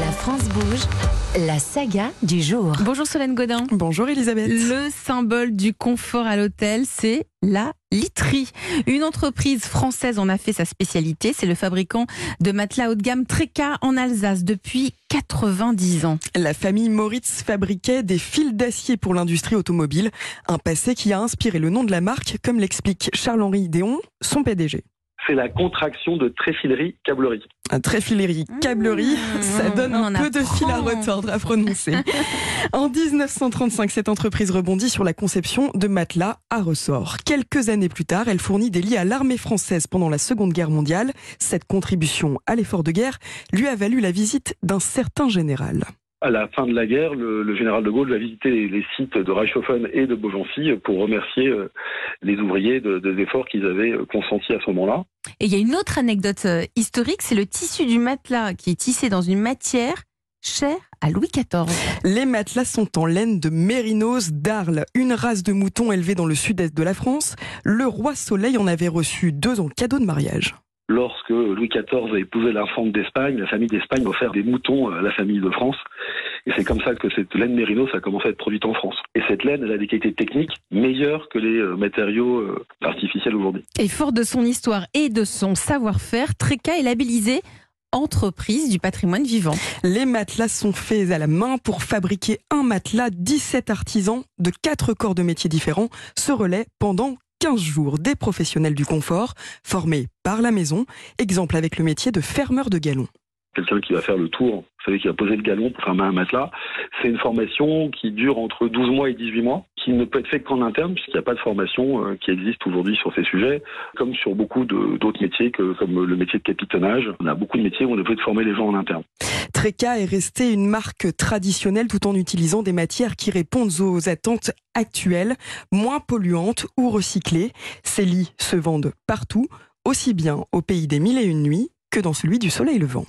La France bouge, la saga du jour. Bonjour Solène Godin. Bonjour Elisabeth. Le symbole du confort à l'hôtel, c'est la literie. Une entreprise française en a fait sa spécialité. C'est le fabricant de matelas haut de gamme Treca en Alsace depuis 90 ans. La famille Moritz fabriquait des fils d'acier pour l'industrie automobile, un passé qui a inspiré le nom de la marque, comme l'explique Charles-Henri Déon, son PDG c'est la contraction de tréfilerie câblerie. Un tréfilerie câblerie, mmh, ça donne un peu de fil à retordre à prononcer. en 1935, cette entreprise rebondit sur la conception de matelas à ressort. Quelques années plus tard, elle fournit des lits à l'armée française pendant la Seconde Guerre mondiale. Cette contribution à l'effort de guerre lui a valu la visite d'un certain général à la fin de la guerre, le, général de Gaulle va visiter les, sites de Reichshofen et de Beaugency pour remercier euh, les ouvriers des efforts qu'ils avaient euh, consentis à ce moment-là. Et il y a une autre anecdote euh, historique, c'est le tissu du matelas qui est tissé dans une matière chère à Louis XIV. Les matelas sont en laine de mérinos d'Arles, une race de moutons élevée dans le sud-est de la France. Le roi Soleil en avait reçu deux en cadeau de mariage lorsque Louis XIV a épousé l'infante d'Espagne, la famille d'Espagne a offert des moutons à la famille de France. Et c'est comme ça que cette laine mérinos a commencé à être produite en France. Et cette laine, elle a des qualités techniques meilleures que les euh, matériaux euh, artificiels aujourd'hui. Et fort de son histoire et de son savoir-faire, Treca est labellisé entreprise du patrimoine vivant. Les matelas sont faits à la main pour fabriquer un matelas. 17 artisans de quatre corps de métiers différents se relaient pendant 15 jours des professionnels du confort formés par la maison, exemple avec le métier de fermeur de galon. Quelqu'un qui va faire le tour, vous savez, qui va poser le galon pour fermer un matelas, c'est une formation qui dure entre 12 mois et 18 mois, qui ne peut être faite qu'en interne, puisqu'il n'y a pas de formation euh, qui existe aujourd'hui sur ces sujets, comme sur beaucoup d'autres métiers, que, comme le métier de capitonnage. On a beaucoup de métiers où on devrait former les gens en interne. Treca est resté une marque traditionnelle tout en utilisant des matières qui répondent aux attentes actuelles, moins polluantes ou recyclées. Ces lits se vendent partout, aussi bien au pays des mille et une nuits que dans celui du soleil levant.